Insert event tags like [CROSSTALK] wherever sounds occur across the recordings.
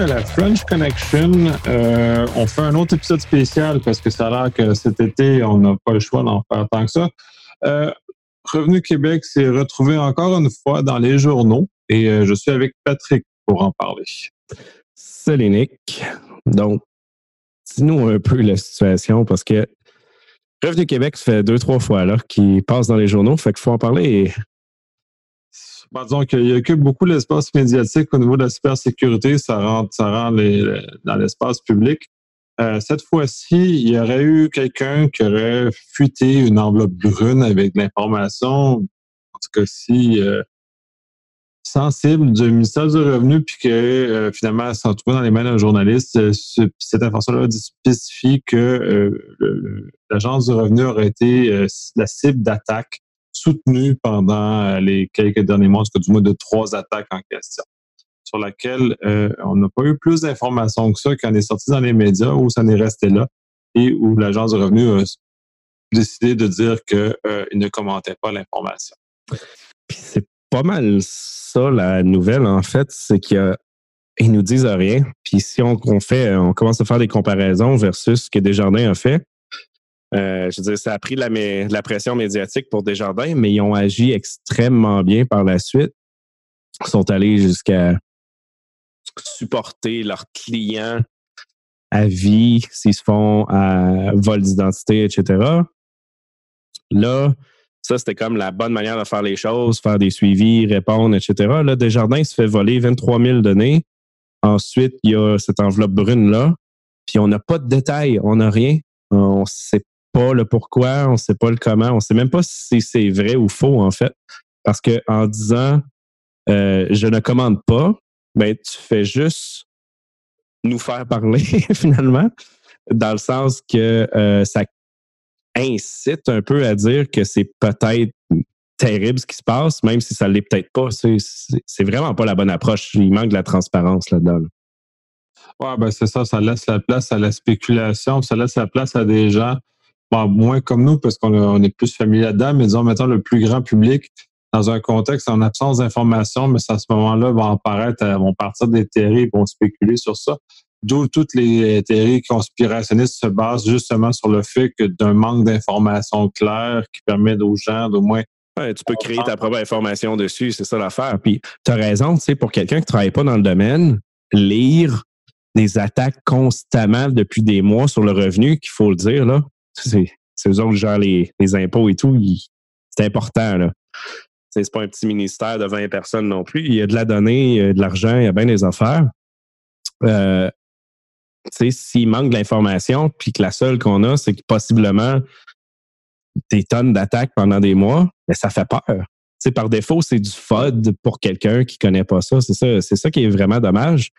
à la French Connection. Euh, on fait un autre épisode spécial parce que ça a l'air que cet été, on n'a pas le choix d'en faire tant que ça. Euh, Revenu Québec s'est retrouvé encore une fois dans les journaux et euh, je suis avec Patrick pour en parler. Salut Nick. Donc, dis-nous un peu la situation parce que Revenu Québec, ça fait deux, trois fois là qu'il passe dans les journaux, fait qu'il faut en parler. Bon, disons qu'il occupe beaucoup l'espace médiatique au niveau de la cybersécurité, ça rentre, ça rentre les, dans l'espace public. Euh, cette fois-ci, il y aurait eu quelqu'un qui aurait fuité une enveloppe brune avec l'information, en tout cas si euh, sensible du ministère du Revenu, puis que euh, finalement, s'en trouvait dans les mains d'un journaliste. Euh, cette information-là spécifie que l'Agence du Revenu aurait été la cible d'attaque soutenue pendant les quelques derniers mois, en du moins de trois attaques en question sur laquelle on n'a pas eu plus d'informations que ça quand est sorti dans les médias, où ça n'est resté là et où l'Agence du revenu a décidé de dire qu'il ne commentait pas l'information. c'est pas mal ça, la nouvelle, en fait, c'est qu'ils nous disent rien. Puis si on, fait, on commence à faire des comparaisons versus ce que Desjardins a fait, euh, je veux dire, ça a pris la, la pression médiatique pour Desjardins, mais ils ont agi extrêmement bien par la suite. Ils sont allés jusqu'à supporter leurs clients à vie s'ils se font à vol d'identité, etc. Là, ça, c'était comme la bonne manière de faire les choses, faire des suivis, répondre, etc. Là, Desjardins se fait voler 23 000 données. Ensuite, il y a cette enveloppe brune-là. Puis on n'a pas de détails, on n'a rien. On ne sait pas le pourquoi, on sait pas le comment, on sait même pas si c'est vrai ou faux, en fait. Parce que en disant euh, je ne commande pas, ben, tu fais juste nous faire parler, [LAUGHS] finalement, dans le sens que euh, ça incite un peu à dire que c'est peut-être terrible ce qui se passe, même si ça l'est peut-être pas. C'est vraiment pas la bonne approche. Il manque de la transparence là-dedans. Oui, ben c'est ça, ça laisse la place à la spéculation, ça laisse la place à des gens, moins comme nous, parce qu'on est plus familier là-dedans, mais disons, mettons, le plus grand public, dans un contexte en absence d'information, mais à ce moment-là, vont apparaître, euh, vont partir des théories, vont spéculer sur ça. D'où toutes les théories conspirationnistes se basent justement sur le fait que d'un manque d'informations claires qui permet aux gens d'au moins tu peux créer ta propre information dessus, c'est ça l'affaire. Puis tu as raison, tu sais, pour quelqu'un qui ne travaille pas dans le domaine, lire des attaques constamment depuis des mois sur le revenu, qu'il faut le dire, là, c'est, eux autres genre les, les impôts et tout, c'est important. Là. C'est pas un petit ministère de 20 personnes non plus. Il y a de la donnée, il y a de l'argent, il y a bien des affaires. Euh, s'il manque de l'information, puis que la seule qu'on a, c'est que possiblement des tonnes d'attaques pendant des mois, mais ben, ça fait peur. par défaut, c'est du FOD pour quelqu'un qui connaît pas ça. C'est ça, c'est ça qui est vraiment dommage.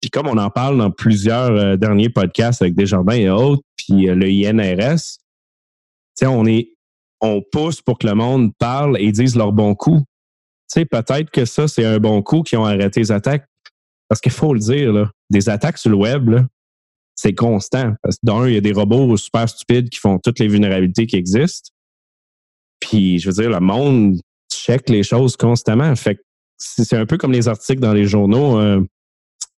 Puis comme on en parle dans plusieurs euh, derniers podcasts avec Desjardins et autres, puis euh, le INRS, on est on pousse pour que le monde parle et dise leur bon coup. Tu peut-être que ça, c'est un bon coup qui ont arrêté les attaques. Parce qu'il faut le dire, là, des attaques sur le web, c'est constant. Parce que d'un, il y a des robots super stupides qui font toutes les vulnérabilités qui existent. Puis, je veux dire, le monde check les choses constamment. Fait c'est un peu comme les articles dans les journaux. Euh,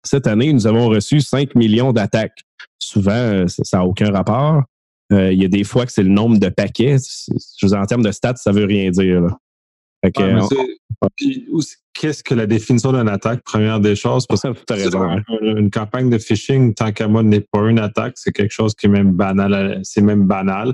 cette année, nous avons reçu 5 millions d'attaques. Souvent, euh, ça n'a aucun rapport. Euh, il y a des fois que c'est le nombre de paquets. Je veux en termes de stats, ça veut rien dire. Là. Qu'est-ce que la définition d'une attaque, première des choses? Parce [LAUGHS] que as raison, une, campagne de phishing, tant qu'à moi, n'est pas une attaque, c'est quelque chose qui est même banal. C'est même banal.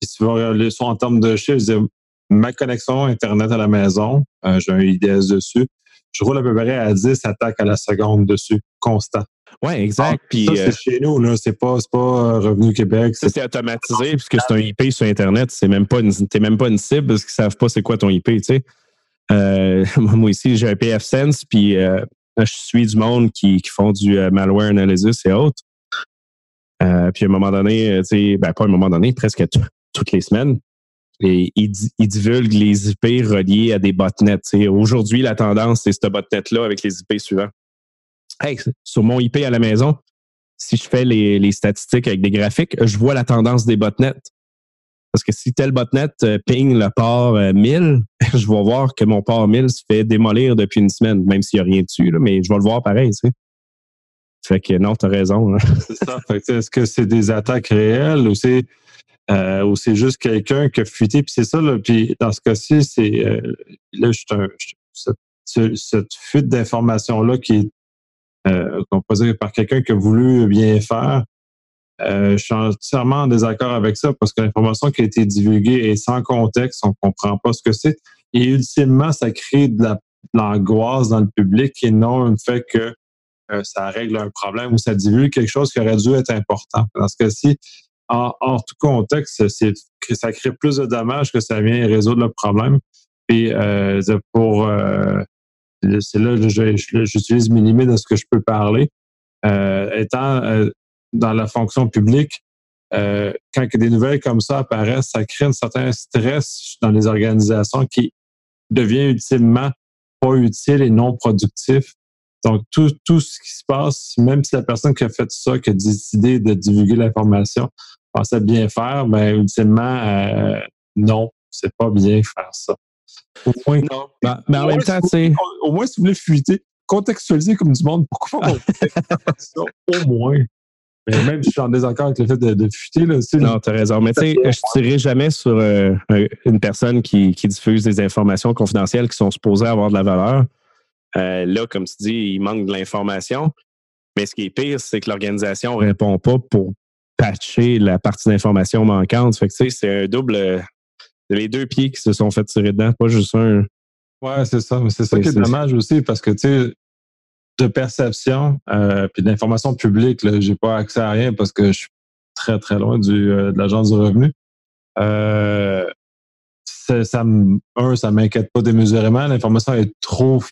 Puis tu vas regarder ça en termes de chiffres, ma connexion Internet à la maison, euh, j'ai un IDS dessus, je roule à peu près à 10 attaques à la seconde dessus, constant. Oui, exact. Puis, ça, c'est euh, chez nous, là. C'est pas, pas euh, Revenu Québec. C'est automatisé puisque c'est un IP sur Internet. C'est même pas une, t'es même pas une cible parce qu'ils savent pas c'est quoi ton IP, tu sais. Euh, [LAUGHS] moi ici, j'ai un PF Sense, puis je suis du monde qui, qui font du malware analysis et autres. puis à un moment donné, tu sais, ben pas à un moment donné, presque toutes les semaines, et ils, divulguent les IP reliés à des botnets. Aujourd'hui, la tendance, c'est ce botnet-là avec les IP suivants hey, sur mon IP à la maison, si je fais les, statistiques avec des graphiques, je vois la tendance des botnets. Parce que si tel botnet euh, ping le port 1000, euh, [LAUGHS] je vais voir que mon port 1000 se fait démolir depuis une semaine, même s'il n'y a rien dessus, mais je vais le voir pareil. Fait que non, tu as raison. Hein. C'est ça. est-ce que c'est des attaques réelles ou c'est euh, ou c'est juste quelqu'un qui a fuité? Puis c'est ça, là. Puis dans ce cas-ci, c'est euh, là, je, cette, cette, fuite d'informations-là qui est euh, par quelqu'un qui a voulu bien faire. Euh, je suis entièrement en désaccord avec ça parce que l'information qui a été divulguée est sans contexte, on comprend pas ce que c'est. Et ultimement, ça crée de l'angoisse dans le public et non le fait que euh, ça règle un problème ou ça divulgue quelque chose qui aurait dû être important. Parce que si, en, tout contexte, ça crée plus de dommages que ça vient résoudre le problème. Et euh, pour euh, c'est là j'utilise mes limites de ce que je peux parler. étant dans la fonction publique, quand des nouvelles comme ça apparaissent, ça crée un certain stress dans les organisations qui devient ultimement pas utile et non productif. Donc, tout, tout ce qui se passe, même si la personne qui a fait ça, qui a décidé de divulguer l'information, pensait bien faire, mais ben, ultimement, euh, non, c'est pas bien faire ça. Au moins, non. Mais, ben, ben, en même temps, tu sais. Au moins, si vous voulez fuiter, contextualiser comme du monde, pourquoi on fait ça? Au moins. Mais même si je suis en désaccord avec le fait de, de fuiter, là, Non, tu as raison. Mais tu sais, je ne tirerai jamais sur euh, une personne qui, qui, diffuse des informations confidentielles qui sont supposées avoir de la valeur. Euh, là, comme tu dis, il manque de l'information. Mais ce qui est pire, c'est que l'organisation ne répond pas pour patcher la partie d'information manquante. Fait que tu sais, c'est un double. Les deux pieds qui se sont fait tirer dedans, pas juste un. Ouais, c'est ça. C'est ça qui est dommage aussi parce que, tu sais, de perception euh, puis d'information publique, j'ai pas accès à rien parce que je suis très très loin du euh, de l'agence du revenu. Euh, ça un, ça m'inquiète pas démesurément. L'information est trop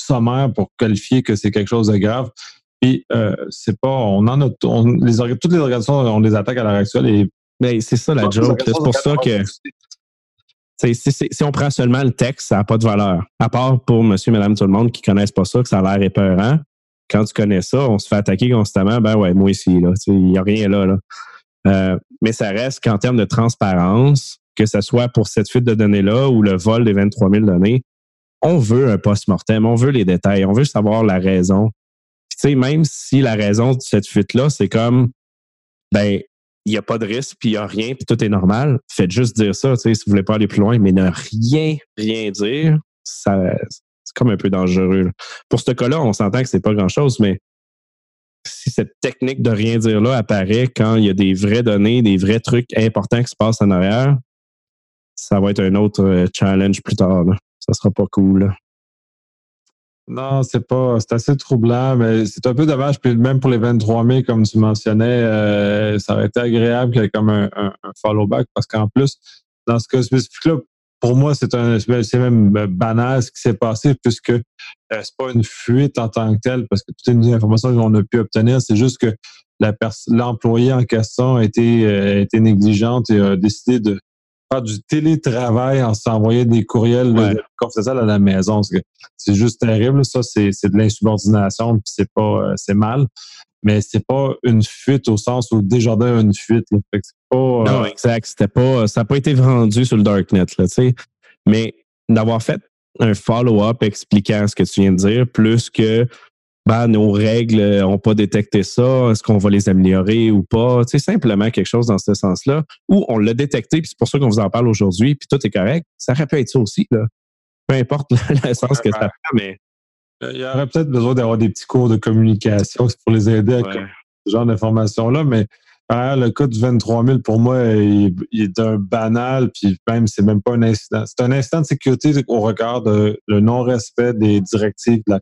sommaire pour qualifier que c'est quelque chose de grave. Puis euh, c'est pas, on en a, les toutes les organisations ont des attaques à l'heure actuelle et mais c'est ça la joke. C'est pour ça que si, on prend seulement le texte, ça n'a pas de valeur. À part pour monsieur, madame, tout le monde qui ne connaissent pas ça, que ça a l'air épeurant. Quand tu connais ça, on se fait attaquer constamment. Ben ouais, moi ici, là. Il n'y a rien là. là. Euh, mais ça reste qu'en termes de transparence, que ce soit pour cette fuite de données-là ou le vol des 23 000 données, on veut un post-mortem, on veut les détails, on veut savoir la raison. Tu sais, même si la raison de cette fuite-là, c'est comme, ben, il n'y a pas de risque, puis il n'y a rien, puis tout est normal. Faites juste dire ça, tu sais, si vous voulez pas aller plus loin, mais ne rien, rien dire, ça, c'est comme un peu dangereux. Pour ce cas-là, on s'entend que c'est pas grand-chose, mais si cette technique de rien dire là apparaît quand il y a des vraies données, des vrais trucs importants qui se passent en arrière, ça va être un autre euh, challenge plus tard. Ça sera pas cool. Non, c'est pas. C'est assez troublant, mais c'est un peu dommage. Puis même pour les 23 mai, comme tu mentionnais, euh, ça aurait été agréable qu'il y ait comme un, follow-back parce qu'en plus, dans ce cas spécifique-là, pour moi, c'est un c'est même banal ce qui s'est passé puisque euh, c'est pas une fuite en tant que telle parce que toutes les informations qu'on a pu obtenir, c'est juste que l'employé en question a été, euh, a été négligente et a décidé de faire du télétravail en s'envoyant des courriels ouais. à la maison. C'est juste terrible. Ça, c'est de l'insubordination, puis c'est pas euh, c'est mal. Mais c'est pas une fuite au sens où Desjardins a une fuite. Là. pas, euh, non, exact. C'était pas, ça n'a pas été vendu sur le Darknet. Là, Mais d'avoir fait un follow-up expliquant ce que tu viens de dire, plus que ben, nos règles n'ont pas détecté ça, est-ce qu'on va les améliorer ou pas? C'est simplement quelque chose dans ce sens-là. Ou on l'a détecté, puis c'est pour ça qu'on vous en parle aujourd'hui, puis tout est correct. Ça aurait pu être ça aussi. Là. Peu importe le sens que ça prend, mais. Euh, il y aurait peut-être besoin d'avoir des petits cours de communication pour les aider à ce genre d'informations-là, mais le cas du 23 000, pour moi, il, est un banal, puis même, c'est même pas un incident. C'est un incident de sécurité au regard de le non-respect des directives de la,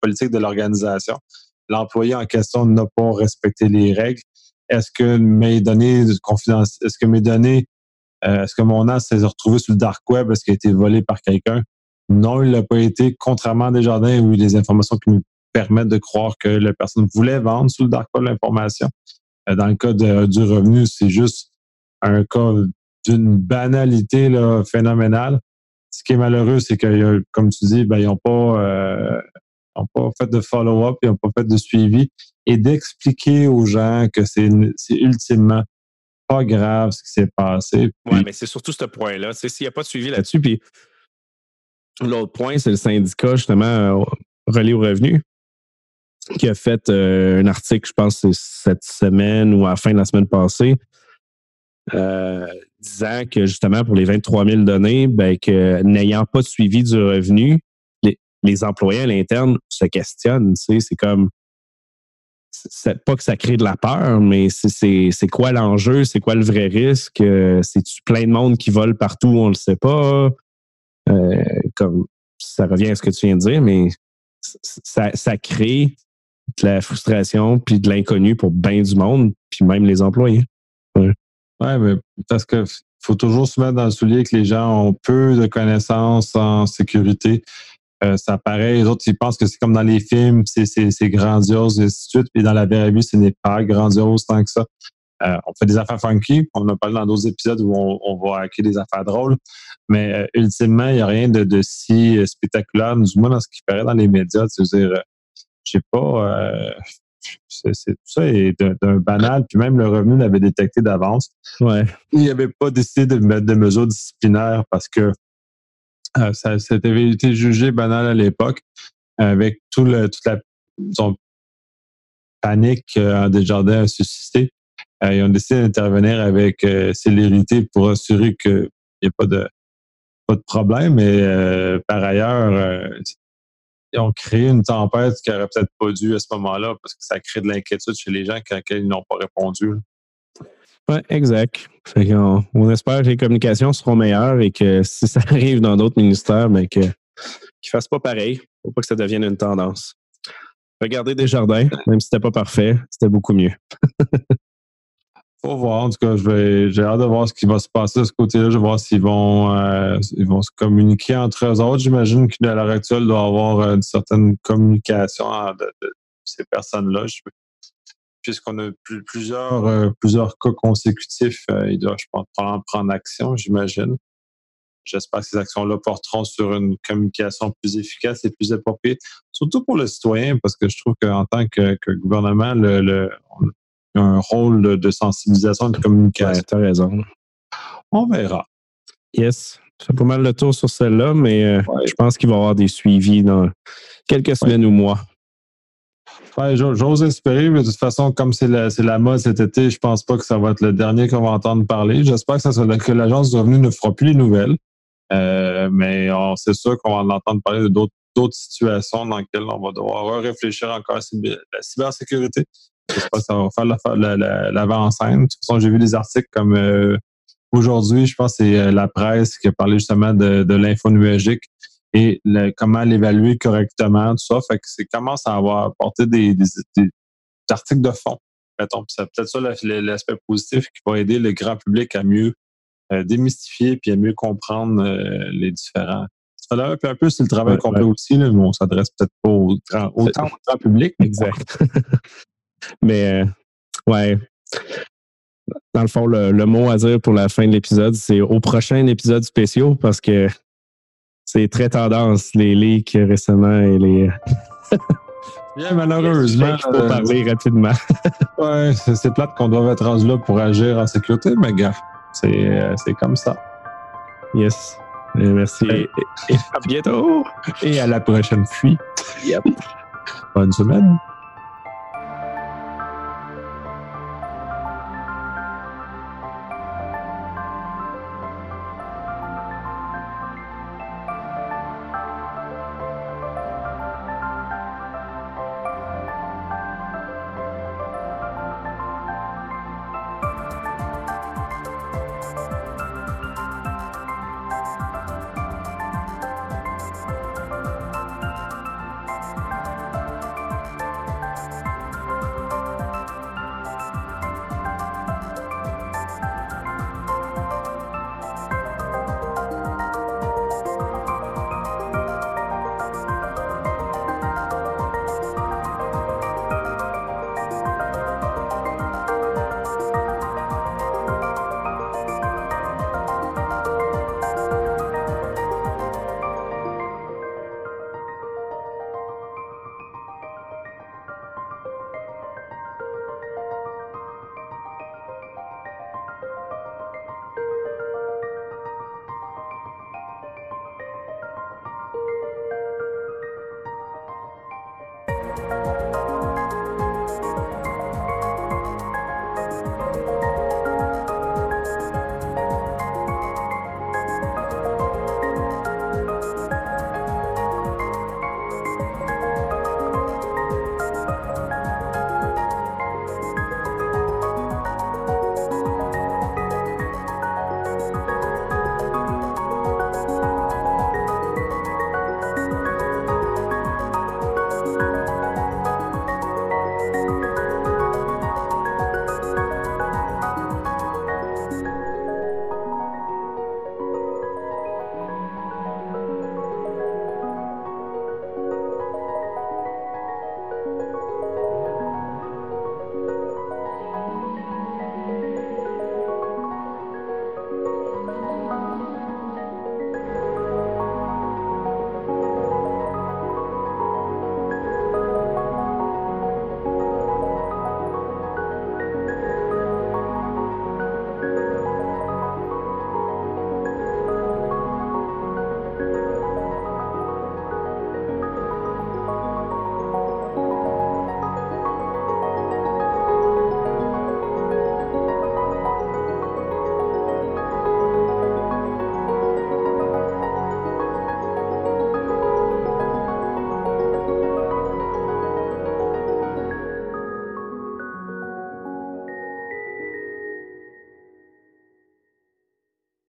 politique de l'organisation. L'employé en question n'a pas respecté les règles. Est-ce que mes données confidentielles, est-ce que mes données, euh, est-ce que mon nom s'est retrouvé sur le dark web, est-ce qu'il a été volé par quelqu'un? Non, il n'a pas été, contrairement à Desjardins où il y a des informations qui nous permettent de croire que la personne voulait vendre sur le dark web l'information. Euh, dans le cas du revenu, c'est juste un cas d'une banalité phénoménale. Ce qui est malheureux, c'est que, comme tu dis, ben, ils n'ont pas, euh, pas fait de follow-up, ils n'ont pas fait de suivi et d'expliquer aux gens que c'est ultimement pas grave ce qui s'est passé. Oui, mais c'est surtout ce point-là. S'il n'y a pas de suivi là-dessus, puis l'autre point, c'est le syndicat, justement, euh, relié au revenu. qui a fait euh, un article, je pense, cette semaine ou à la fin de la semaine passée, euh, disant que justement pour les 23 000 données, ben, que n'ayant pas de suivi du revenu, les, employés à l'interne se questionnent. Tu sais, c'est comme pas que ça crée de la peur, mais c'est quoi l'enjeu, c'est quoi le vrai risque, euh, c'est-tu plein de monde qui vole partout, on le sait pas? Euh, comme ça revient à ce que tu viens de dire, mais ça, ça crée de la frustration puis de l'inconnu pour bien du monde, puis même les employés. Ouais, ouais mais parce que faut toujours se mettre dans le soulier que les gens ont peu de connaissances en sécurité. Euh, ça paraît, les autres, ils pensent que c'est comme dans les films, c'est grandiose, et ainsi de suite. Puis dans la vraie vie, ce n'est pas grandiose tant que ça. Euh, on fait des affaires funky. On a parlé dans d'autres épisodes où on, va hacker des affaires drôles. Mais euh, ultimement, il n'y a rien de, de, si spectaculaire, du moins dans ce qui paraît dans les médias. C'est-à-dire, je sais pas, c'est, tout ça est d'un banal. Puis même le revenu l'avait détecté d'avance. Ouais. Il n'avait pas décidé de mettre des mesures disciplinaires parce que euh, ça, avait été jugé banal à l'époque avec tout toute la panique que Desjardins a suscité. Euh, ils ont décidé d'intervenir avec euh, célérité pour assurer qu'il n'y ait pas de, problème. Mais par ailleurs, ils ont créé une tempête qui n'aurait peut-être pas dû à ce moment-là parce que ça crée de l'inquiétude chez les gens quand ils n'ont pas répondu. Exact. on, espère que les communications seront meilleures et que si ça [LAUGHS] arrive dans d'autres ministères, mais que, qu'ils fassent pas pareil. Faut pas que ça devienne une tendance. Regardez Desjardins, même si c'était pas parfait, c'était beaucoup mieux. [LAUGHS] Faut voir. En tout cas, j'ai hâte de voir ce qui va se passer de ce côté-là. Je vais voir s'ils vont, euh, ils vont se communiquer entre eux autres. J'imagine qu'à l'heure actuelle, il doit y avoir une certaine communication de, ces personnes-là puisqu'on a plusieurs, euh, plusieurs cas consécutifs, euh, il doit, je pense, prendre, prendre action, j'imagine. J'espère que ces actions-là porteront sur une communication plus efficace et plus appropriée, surtout pour le citoyen, parce que je trouve qu'en tant que, gouvernement, le, on a un rôle de sensibilisation et de communication. tu as raison. On verra. Yes. C'est pas mal le tour sur celle-là, mais euh, je pense qu'il va y avoir des suivis dans quelques semaines ou mois. J'ose espérer, mais de toute façon, comme c'est la, la, mode cet été, je pense pas que ça va être le dernier qu'on va entendre parler. J'espère que, ça que l'Agence du revenu ne fera plus les nouvelles. Euh, mais c'est sûr qu'on va en entendre parler d'autres situations dans lesquelles on va devoir réfléchir encore à la cybersécurité. J'espère que ça va faire l'avant-scène. de toute façon, j'ai vu des articles comme euh, aujourd'hui, je pense que c'est euh, la presse qui a parlé justement de, de l'info nuagique et comment l'évaluer correctement, tout ça. Fait que c'est commence à avoir apporté des, des, articles de fond. C'est peut-être ça l'aspect positif qui va aider le grand public à mieux euh, démystifier puis à mieux comprendre euh, les différents. Ça un peu, un peu c'est le travail complet aussi, là, mais on s'adresse peut-être pas au grand, autant au grand public. Exact. [LAUGHS] mais euh, ouais. Dans le fond, le, le, mot à dire pour la fin de l'épisode, c'est au prochain épisode spécial parce que c'est très tendance, les leaks récemment et les. [LAUGHS] Bien, malheureusement. Il faut parler rapidement. [LAUGHS] ouais, c'est plate qu'on doive être rendu là pour agir en sécurité, mais gars, c'est euh, comme ça. Yes. merci. Et, à bientôt. Et à la prochaine fuite. Yep. Bonne semaine.